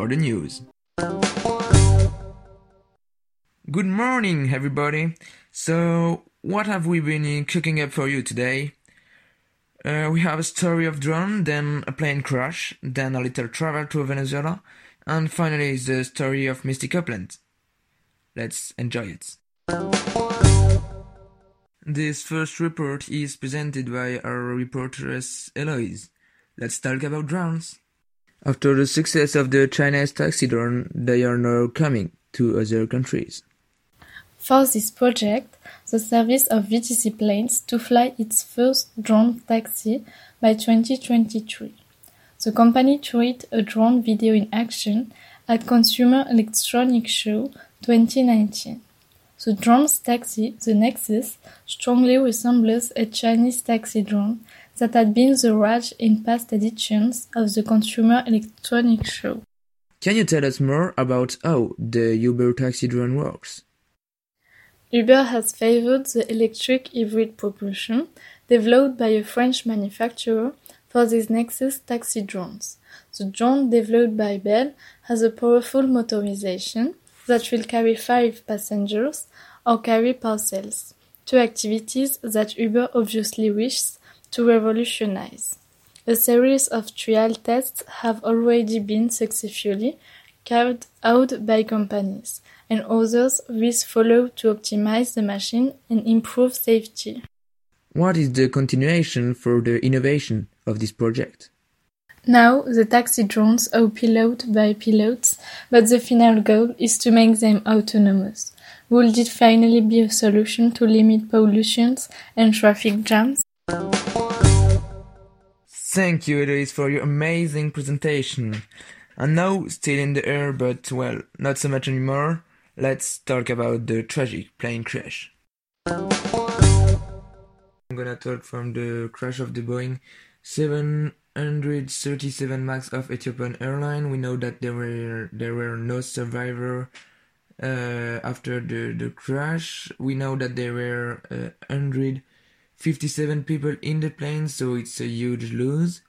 for the news. Good morning, everybody. So, what have we been cooking up for you today? Uh, we have a story of drone, then a plane crash, then a little travel to Venezuela, and finally the story of Misty Copeland. Let's enjoy it. This first report is presented by our reportress Eloise. Let's talk about drones. After the success of the Chinese taxi drone, they are now coming to other countries. For this project, the service of VTC plans to fly its first drone taxi by 2023. The company showed a drone video in action at Consumer Electronics Show 2019. The drone's taxi, the Nexus, strongly resembles a Chinese taxi drone that had been the rage in past editions of the Consumer Electronics Show. Can you tell us more about how the Uber taxi drone works? Uber has favored the electric hybrid propulsion developed by a French manufacturer for these Nexus taxi drones. The drone developed by Bell has a powerful motorization that will carry five passengers or carry parcels, two activities that Uber obviously wishes to revolutionize. A series of trial tests have already been successfully carried out by companies, and others will follow to optimize the machine and improve safety. What is the continuation for the innovation of this project? Now the taxi drones are piloted by pilots, but the final goal is to make them autonomous. Will it finally be a solution to limit pollution and traffic jams? Thank you, Eloise, for your amazing presentation. And now, still in the air, but well, not so much anymore, let's talk about the tragic plane crash. I'm gonna talk from the crash of the Boeing 737 MAX of Ethiopian Airline. We know that there were there were no survivor uh, after the, the crash. We know that there were uh, 157 people in the plane, so it's a huge loss.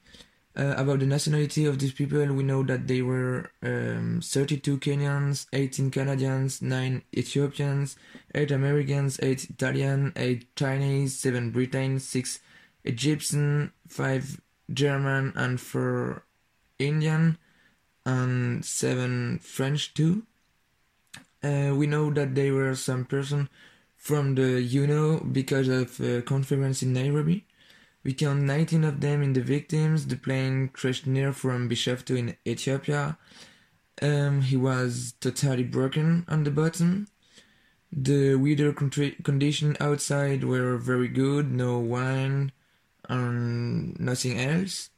Uh, about the nationality of these people, we know that they were um, 32 Kenyans, 18 Canadians, 9 Ethiopians, 8 Americans, 8 Italian, 8 Chinese, 7 Britain, 6 Egyptian, 5 German, and 4 Indian, and 7 French too. Uh, we know that there were some person from the UNO because of a conference in Nairobi. We count 19 of them in the victims. The plane crashed near from Bishoftu in Ethiopia. Um, he was totally broken on the bottom. The weather condition outside were very good, no wind and nothing else.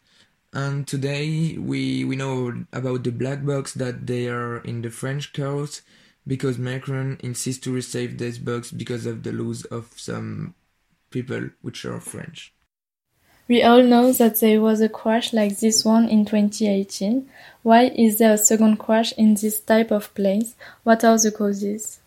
And today we, we know about the black box that they are in the French coast because Macron insists to receive this box because of the loss of some people which are French. We all know that there was a crash like this one in 2018. Why is there a second crash in this type of planes? What are the causes?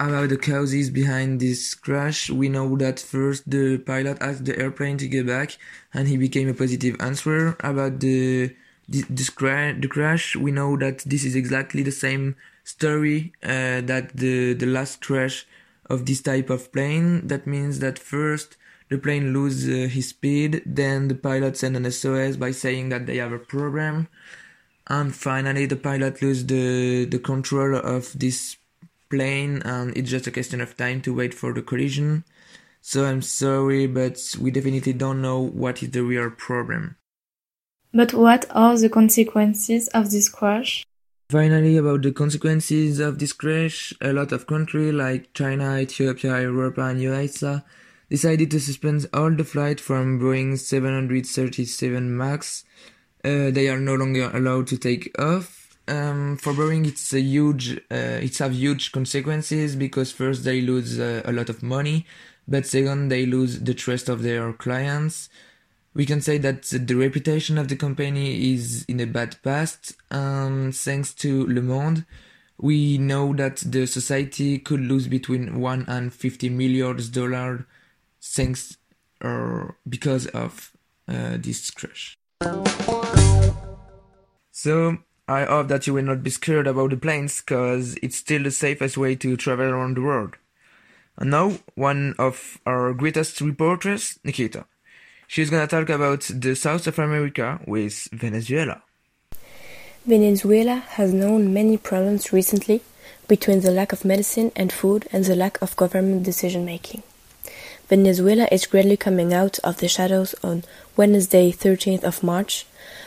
About the causes behind this crash, we know that first the pilot asked the airplane to get back and he became a positive answer. About the this cra- the crash, we know that this is exactly the same story uh, that the the last crash of this type of plane. That means that first the plane loses uh, his speed, then the pilot send an SOS by saying that they have a problem, and finally the pilot lose the the control of this plane, and it's just a question of time to wait for the collision. So I'm sorry, but we definitely don't know what is the real problem. But what are the consequences of this crash? Finally, about the consequences of this crash, a lot of countries like China, Ethiopia, Europe, and USA decided to suspend all the flights from Boeing 737 MAX. Uh, they are no longer allowed to take off. Um, for Boeing, it's a huge, uh, it's have huge consequences because first they lose uh, a lot of money, but second they lose the trust of their clients. We can say that the reputation of the company is in a bad past. Um, thanks to Le Monde, we know that the society could lose between one and fifty millions dollars thanks or because of uh, this crash. So I hope that you will not be scared about the planes, cause it's still the safest way to travel around the world. And now, one of our greatest reporters, Nikita. She's gonna talk about the South of America with Venezuela. Venezuela has known many problems recently between the lack of medicine and food and the lack of government decision making. Venezuela is gradually coming out of the shadows on Wednesday, 13th of March,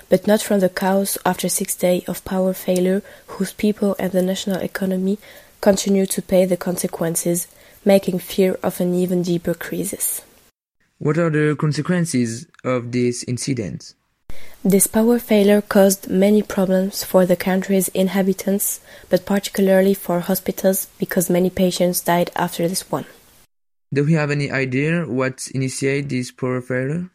but not from the chaos after six days of power failure whose people and the national economy continue to pay the consequences, making fear of an even deeper crisis. What are the consequences of this incident? This power failure caused many problems for the country's inhabitants, but particularly for hospitals because many patients died after this one. Do we have any idea what initiated this power failure?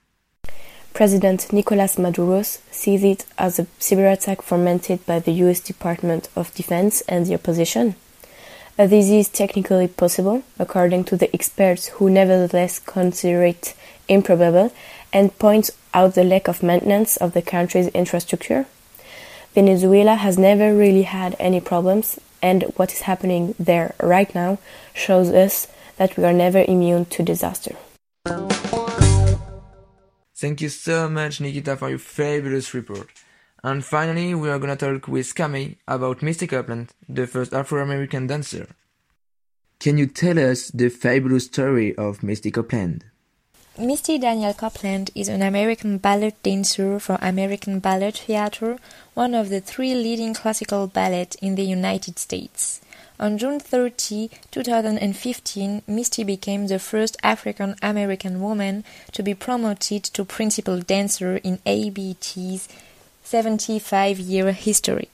President Nicolas Maduro sees it as a cyber attack fomented by the US Department of Defense and the opposition. Uh, this is technically possible, according to the experts who nevertheless consider it improbable and point out the lack of maintenance of the country's infrastructure. Venezuela has never really had any problems, and what is happening there right now shows us that we are never immune to disaster. Thank you so much, Nikita, for your fabulous report. And finally, we are gonna talk with Cami about Misty Copeland, the first Afro-American dancer. Can you tell us the fabulous story of Misty Copeland? Misty Daniel Copeland is an American ballet dancer for American Ballet Theatre, one of the three leading classical ballets in the United States. On June 30, 2015, Misty became the first African American woman to be promoted to principal dancer in ABT's 75 year history.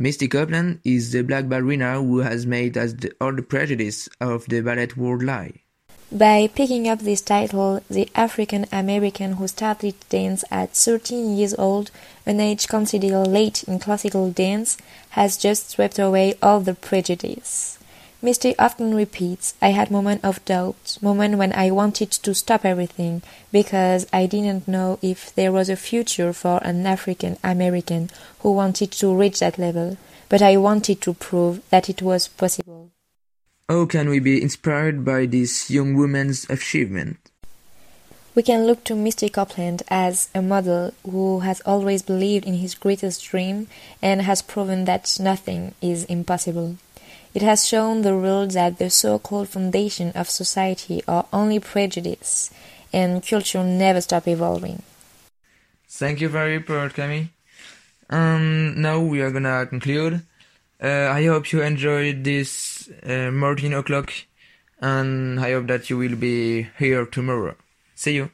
Misty Copeland is the black ballerina who has made us the, all the prejudice of the ballet world lie. By picking up this title, the African American who started dance at 13 years old, an age considered late in classical dance, has just swept away all the prejudice. Misty often repeats, I had moments of doubt, moments when I wanted to stop everything, because I didn't know if there was a future for an African American who wanted to reach that level, but I wanted to prove that it was possible. How can we be inspired by this young woman's achievement? We can look to Misty Copeland as a model who has always believed in his greatest dream and has proven that nothing is impossible. It has shown the world that the so-called foundation of society are only prejudice, and culture never stop evolving. Thank you very much, Camille. Um, now we are gonna conclude. Uh, I hope you enjoyed this uh, Martin o'clock, and I hope that you will be here tomorrow. See you.